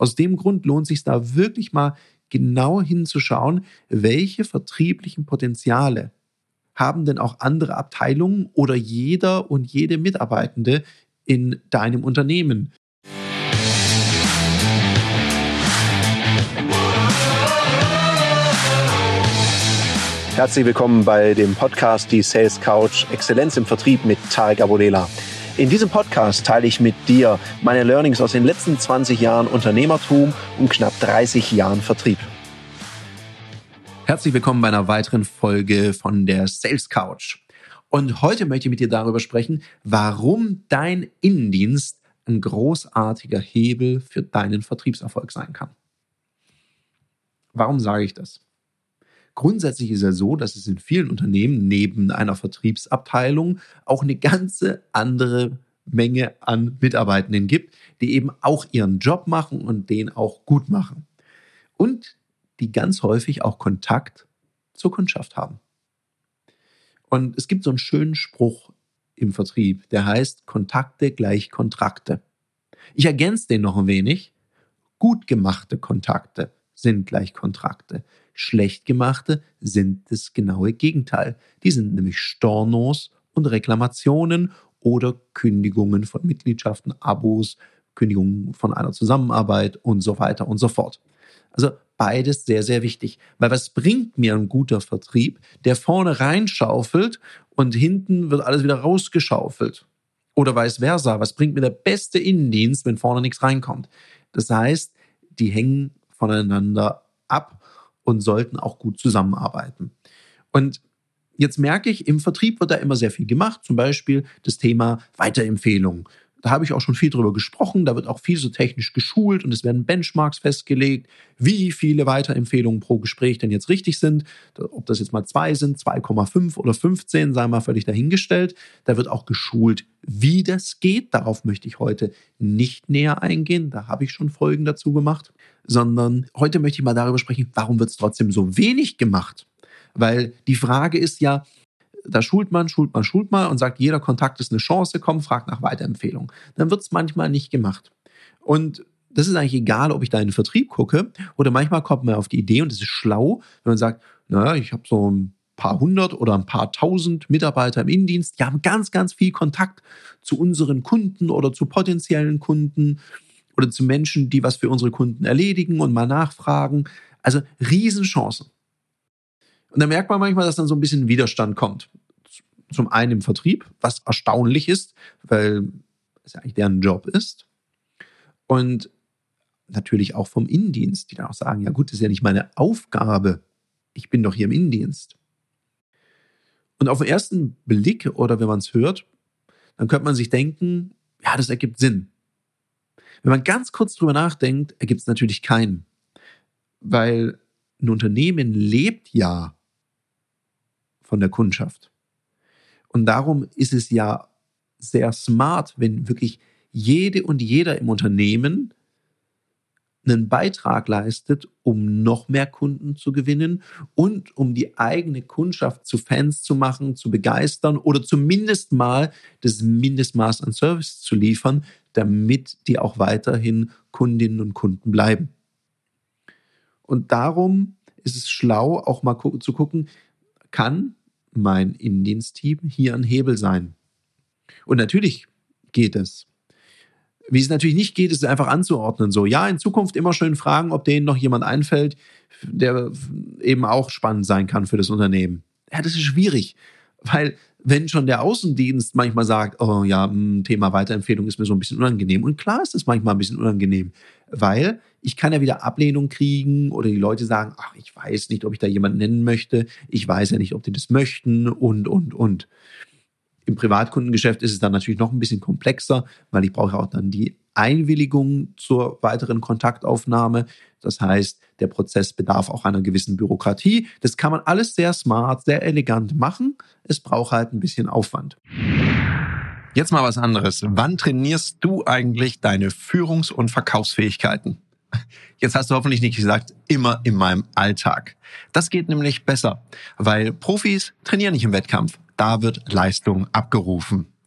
Aus dem Grund lohnt sich da wirklich mal genau hinzuschauen, welche vertrieblichen Potenziale haben denn auch andere Abteilungen oder jeder und jede Mitarbeitende in deinem Unternehmen. Herzlich willkommen bei dem Podcast Die Sales Couch Exzellenz im Vertrieb mit Tarek Abodela. In diesem Podcast teile ich mit dir meine Learnings aus den letzten 20 Jahren Unternehmertum und knapp 30 Jahren Vertrieb. Herzlich willkommen bei einer weiteren Folge von der Sales Couch. Und heute möchte ich mit dir darüber sprechen, warum dein Innendienst ein großartiger Hebel für deinen Vertriebserfolg sein kann. Warum sage ich das? Grundsätzlich ist ja so, dass es in vielen Unternehmen neben einer Vertriebsabteilung auch eine ganze andere Menge an Mitarbeitenden gibt, die eben auch ihren Job machen und den auch gut machen. Und die ganz häufig auch Kontakt zur Kundschaft haben. Und es gibt so einen schönen Spruch im Vertrieb, der heißt Kontakte gleich Kontrakte. Ich ergänze den noch ein wenig. Gut gemachte Kontakte sind gleich Kontrakte. Schlecht gemachte sind das genaue Gegenteil. Die sind nämlich Stornos und Reklamationen oder Kündigungen von Mitgliedschaften, Abos, Kündigungen von einer Zusammenarbeit und so weiter und so fort. Also beides sehr, sehr wichtig. Weil was bringt mir ein guter Vertrieb, der vorne reinschaufelt und hinten wird alles wieder rausgeschaufelt? Oder vice versa. Was bringt mir der beste Innendienst, wenn vorne nichts reinkommt? Das heißt, die hängen voneinander ab und sollten auch gut zusammenarbeiten. Und jetzt merke ich, im Vertrieb wird da immer sehr viel gemacht, zum Beispiel das Thema Weiterempfehlung. Da habe ich auch schon viel drüber gesprochen. Da wird auch viel so technisch geschult und es werden Benchmarks festgelegt, wie viele Weiterempfehlungen pro Gespräch denn jetzt richtig sind. Ob das jetzt mal zwei sind, 2,5 oder 15, sei mal völlig dahingestellt. Da wird auch geschult, wie das geht. Darauf möchte ich heute nicht näher eingehen. Da habe ich schon Folgen dazu gemacht. Sondern heute möchte ich mal darüber sprechen, warum wird es trotzdem so wenig gemacht? Weil die Frage ist ja, da schult man, schult man, schult man und sagt, jeder Kontakt ist eine Chance, komm, frag nach Weiterempfehlung. Dann wird es manchmal nicht gemacht. Und das ist eigentlich egal, ob ich da in den Vertrieb gucke oder manchmal kommt man auf die Idee und es ist schlau, wenn man sagt, naja, ich habe so ein paar hundert oder ein paar tausend Mitarbeiter im Innendienst, die haben ganz, ganz viel Kontakt zu unseren Kunden oder zu potenziellen Kunden oder zu Menschen, die was für unsere Kunden erledigen und mal nachfragen. Also Riesenchancen. Und da merkt man manchmal, dass dann so ein bisschen Widerstand kommt. Zum einen im Vertrieb, was erstaunlich ist, weil es ja eigentlich deren Job ist. Und natürlich auch vom Innendienst, die dann auch sagen, ja gut, das ist ja nicht meine Aufgabe. Ich bin doch hier im Innendienst. Und auf den ersten Blick oder wenn man es hört, dann könnte man sich denken, ja, das ergibt Sinn. Wenn man ganz kurz drüber nachdenkt, ergibt es natürlich keinen. Weil ein Unternehmen lebt ja von der Kundschaft. Und darum ist es ja sehr smart, wenn wirklich jede und jeder im Unternehmen einen Beitrag leistet, um noch mehr Kunden zu gewinnen und um die eigene Kundschaft zu Fans zu machen, zu begeistern oder zumindest mal das Mindestmaß an Service zu liefern, damit die auch weiterhin Kundinnen und Kunden bleiben. Und darum ist es schlau, auch mal zu gucken, kann mein Innendienstteam hier ein Hebel sein. Und natürlich geht es. Wie es natürlich nicht geht, ist einfach anzuordnen. So, ja, in Zukunft immer schön fragen, ob denen noch jemand einfällt, der eben auch spannend sein kann für das Unternehmen. Ja, das ist schwierig, weil wenn schon der Außendienst manchmal sagt, oh ja, hm, Thema Weiterempfehlung ist mir so ein bisschen unangenehm. Und klar ist es manchmal ein bisschen unangenehm, weil ich kann ja wieder Ablehnung kriegen oder die Leute sagen, ach, ich weiß nicht, ob ich da jemanden nennen möchte. Ich weiß ja nicht, ob die das möchten und, und, und. Im Privatkundengeschäft ist es dann natürlich noch ein bisschen komplexer, weil ich brauche auch dann die Einwilligung zur weiteren Kontaktaufnahme. Das heißt, der Prozess bedarf auch einer gewissen Bürokratie. Das kann man alles sehr smart, sehr elegant machen. Es braucht halt ein bisschen Aufwand. Jetzt mal was anderes. Wann trainierst du eigentlich deine Führungs- und Verkaufsfähigkeiten? Jetzt hast du hoffentlich nicht gesagt, immer in meinem Alltag. Das geht nämlich besser, weil Profis trainieren nicht im Wettkampf. Da wird Leistung abgerufen.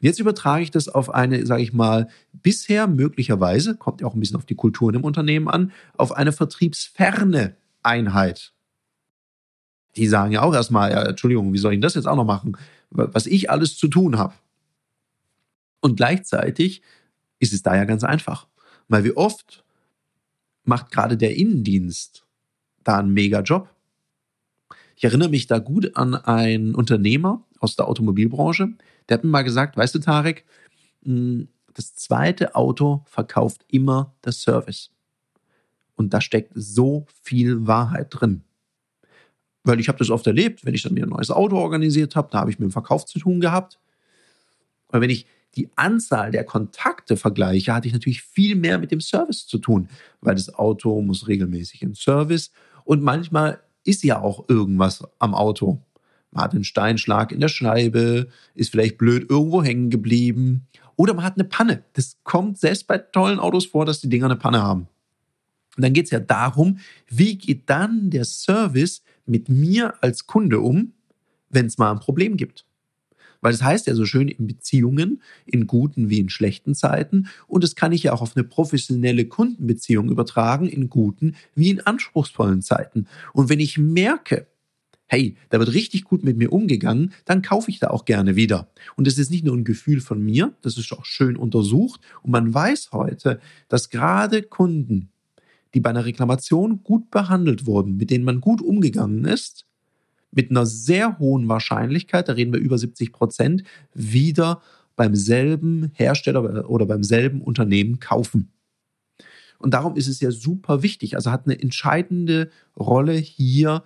Jetzt übertrage ich das auf eine, sage ich mal, bisher möglicherweise, kommt ja auch ein bisschen auf die Kulturen im Unternehmen an, auf eine vertriebsferne Einheit. Die sagen ja auch erstmal, ja, Entschuldigung, wie soll ich das jetzt auch noch machen, was ich alles zu tun habe. Und gleichzeitig ist es da ja ganz einfach, weil wie oft macht gerade der Innendienst da einen mega Job. Ich erinnere mich da gut an einen Unternehmer aus der Automobilbranche, der hat mir mal gesagt, weißt du, Tarek, hm, das zweite Auto verkauft immer das Service. Und da steckt so viel Wahrheit drin. Weil ich habe das oft erlebt, wenn ich dann mir ein neues Auto organisiert habe, da habe ich mit dem Verkauf zu tun gehabt. Und wenn ich die Anzahl der Kontakte vergleiche, hatte ich natürlich viel mehr mit dem Service zu tun, weil das Auto muss regelmäßig in Service und manchmal ist ja auch irgendwas am Auto. Man hat einen Steinschlag in der Scheibe, ist vielleicht blöd irgendwo hängen geblieben oder man hat eine Panne. Das kommt selbst bei tollen Autos vor, dass die Dinger eine Panne haben. Und dann geht es ja darum, wie geht dann der Service mit mir als Kunde um, wenn es mal ein Problem gibt. Weil das heißt ja so schön in Beziehungen, in guten wie in schlechten Zeiten. Und das kann ich ja auch auf eine professionelle Kundenbeziehung übertragen, in guten wie in anspruchsvollen Zeiten. Und wenn ich merke, hey, da wird richtig gut mit mir umgegangen, dann kaufe ich da auch gerne wieder. Und es ist nicht nur ein Gefühl von mir, das ist auch schön untersucht. Und man weiß heute, dass gerade Kunden, die bei einer Reklamation gut behandelt wurden, mit denen man gut umgegangen ist, mit einer sehr hohen Wahrscheinlichkeit, da reden wir über 70 Prozent, wieder beim selben Hersteller oder beim selben Unternehmen kaufen. Und darum ist es ja super wichtig, also hat eine entscheidende Rolle hier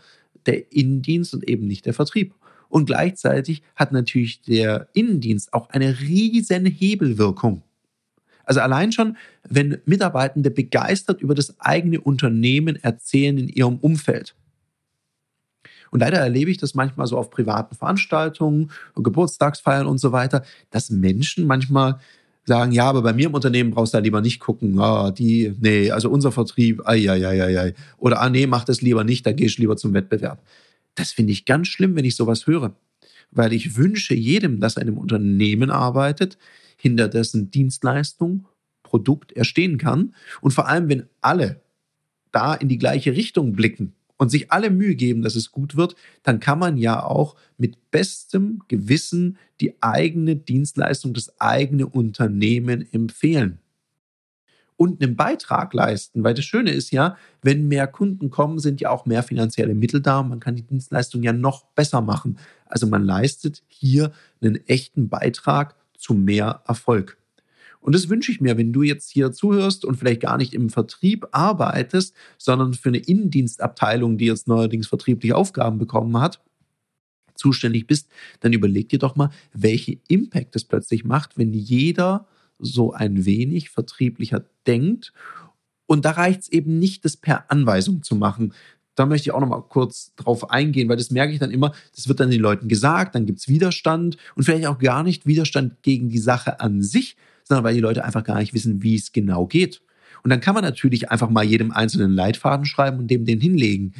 der Innendienst und eben nicht der Vertrieb. Und gleichzeitig hat natürlich der Innendienst auch eine riesen Hebelwirkung. Also allein schon, wenn Mitarbeitende begeistert über das eigene Unternehmen erzählen in ihrem Umfeld. Und leider erlebe ich das manchmal so auf privaten Veranstaltungen, Geburtstagsfeiern und so weiter, dass Menschen manchmal sagen, ja, aber bei mir im Unternehmen brauchst du da lieber nicht gucken, ah, die, nee, also unser Vertrieb, ai, ai, ai, ai. Oder, ah, nee, mach das lieber nicht, da gehst du lieber zum Wettbewerb. Das finde ich ganz schlimm, wenn ich sowas höre. Weil ich wünsche jedem, dass er in einem Unternehmen arbeitet, hinter dessen Dienstleistung, Produkt er stehen kann. Und vor allem, wenn alle da in die gleiche Richtung blicken und sich alle Mühe geben, dass es gut wird, dann kann man ja auch mit bestem Gewissen die eigene Dienstleistung, das eigene Unternehmen empfehlen und einen Beitrag leisten. Weil das Schöne ist ja, wenn mehr Kunden kommen, sind ja auch mehr finanzielle Mittel da und man kann die Dienstleistung ja noch besser machen. Also man leistet hier einen echten Beitrag zu mehr Erfolg. Und das wünsche ich mir, wenn du jetzt hier zuhörst und vielleicht gar nicht im Vertrieb arbeitest, sondern für eine Innendienstabteilung, die jetzt neuerdings vertriebliche Aufgaben bekommen hat, zuständig bist, dann überleg dir doch mal, welchen Impact es plötzlich macht, wenn jeder so ein wenig vertrieblicher denkt. Und da reicht es eben nicht, das per Anweisung zu machen. Da möchte ich auch noch mal kurz drauf eingehen, weil das merke ich dann immer, das wird dann den Leuten gesagt, dann gibt es Widerstand und vielleicht auch gar nicht Widerstand gegen die Sache an sich, sondern weil die Leute einfach gar nicht wissen, wie es genau geht. Und dann kann man natürlich einfach mal jedem einzelnen Leitfaden schreiben und dem den hinlegen.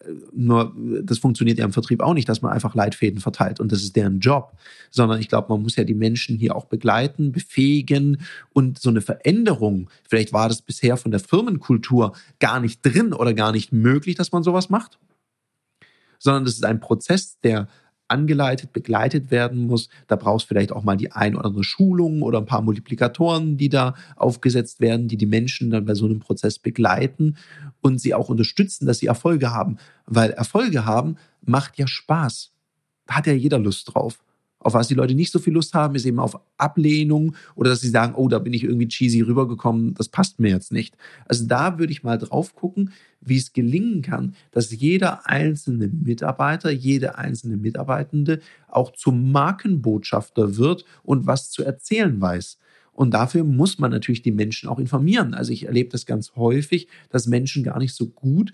Äh, nur das funktioniert ja im Vertrieb auch nicht, dass man einfach Leitfäden verteilt und das ist deren Job, sondern ich glaube, man muss ja die Menschen hier auch begleiten, befähigen und so eine Veränderung, vielleicht war das bisher von der Firmenkultur gar nicht drin oder gar nicht möglich, dass man sowas macht, sondern das ist ein Prozess, der angeleitet, begleitet werden muss. Da brauchst du vielleicht auch mal die ein oder andere Schulung oder ein paar Multiplikatoren, die da aufgesetzt werden, die die Menschen dann bei so einem Prozess begleiten und sie auch unterstützen, dass sie Erfolge haben. Weil Erfolge haben macht ja Spaß. Da hat ja jeder Lust drauf. Auf was die Leute nicht so viel Lust haben, ist eben auf Ablehnung oder dass sie sagen, oh, da bin ich irgendwie cheesy rübergekommen, das passt mir jetzt nicht. Also da würde ich mal drauf gucken, wie es gelingen kann, dass jeder einzelne Mitarbeiter, jede einzelne Mitarbeitende auch zum Markenbotschafter wird und was zu erzählen weiß. Und dafür muss man natürlich die Menschen auch informieren. Also ich erlebe das ganz häufig, dass Menschen gar nicht so gut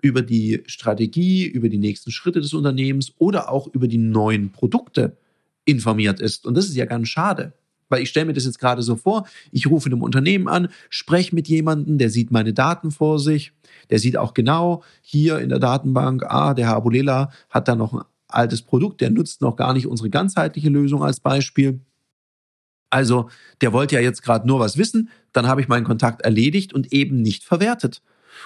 über die Strategie, über die nächsten Schritte des Unternehmens oder auch über die neuen Produkte informiert ist. Und das ist ja ganz schade. Weil ich stelle mir das jetzt gerade so vor, ich rufe in einem Unternehmen an, spreche mit jemandem, der sieht meine Daten vor sich, der sieht auch genau hier in der Datenbank, ah, der Herr Abulela hat da noch ein altes Produkt, der nutzt noch gar nicht unsere ganzheitliche Lösung als Beispiel. Also, der wollte ja jetzt gerade nur was wissen, dann habe ich meinen Kontakt erledigt und eben nicht verwertet.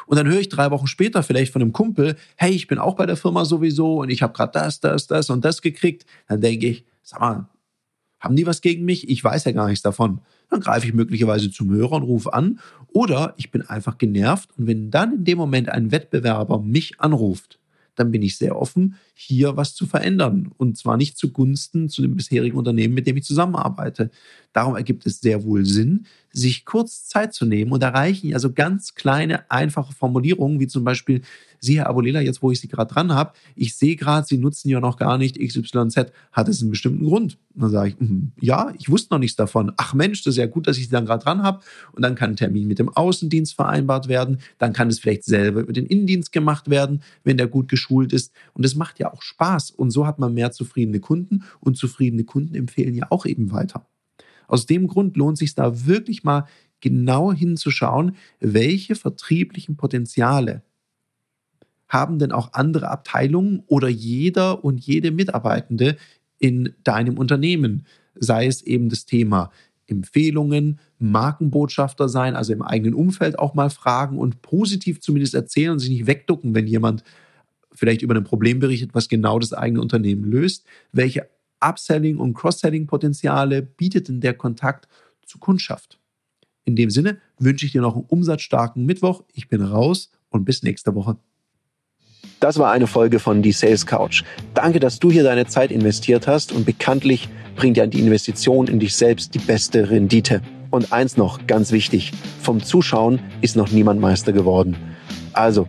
Und dann höre ich drei Wochen später vielleicht von einem Kumpel, hey, ich bin auch bei der Firma sowieso und ich habe gerade das, das, das und das gekriegt. Dann denke ich, sag mal, haben die was gegen mich? Ich weiß ja gar nichts davon. Dann greife ich möglicherweise zum Hörer und rufe an. Oder ich bin einfach genervt. Und wenn dann in dem Moment ein Wettbewerber mich anruft, dann bin ich sehr offen, hier was zu verändern. Und zwar nicht zugunsten zu dem bisherigen Unternehmen, mit dem ich zusammenarbeite. Darum ergibt es sehr wohl Sinn, sich kurz Zeit zu nehmen und erreichen also ganz kleine, einfache Formulierungen, wie zum Beispiel, Sie, Herr Abulela, jetzt wo ich Sie gerade dran habe, ich sehe gerade, Sie nutzen ja noch gar nicht XYZ, hat es einen bestimmten Grund? Und dann sage ich, mm, ja, ich wusste noch nichts davon. Ach Mensch, das ist ja gut, dass ich Sie dann gerade dran habe. Und dann kann ein Termin mit dem Außendienst vereinbart werden. Dann kann es vielleicht selber über den Innendienst gemacht werden, wenn der gut geschult ist. Und das macht ja auch Spaß. Und so hat man mehr zufriedene Kunden. Und zufriedene Kunden empfehlen ja auch eben weiter. Aus dem Grund lohnt sich da wirklich mal genau hinzuschauen, welche vertrieblichen Potenziale haben denn auch andere Abteilungen oder jeder und jede Mitarbeitende in deinem Unternehmen? Sei es eben das Thema Empfehlungen, Markenbotschafter sein, also im eigenen Umfeld auch mal fragen und positiv zumindest erzählen und sich nicht wegducken, wenn jemand vielleicht über ein Problem berichtet, was genau das eigene Unternehmen löst. Welche Upselling- und Cross-Selling-Potenziale bietet denn der Kontakt zur Kundschaft? In dem Sinne wünsche ich dir noch einen umsatzstarken Mittwoch. Ich bin raus und bis nächste Woche. Das war eine Folge von Die Sales Couch. Danke, dass du hier deine Zeit investiert hast und bekanntlich bringt ja die Investition in dich selbst die beste Rendite. Und eins noch, ganz wichtig, vom Zuschauen ist noch niemand Meister geworden. Also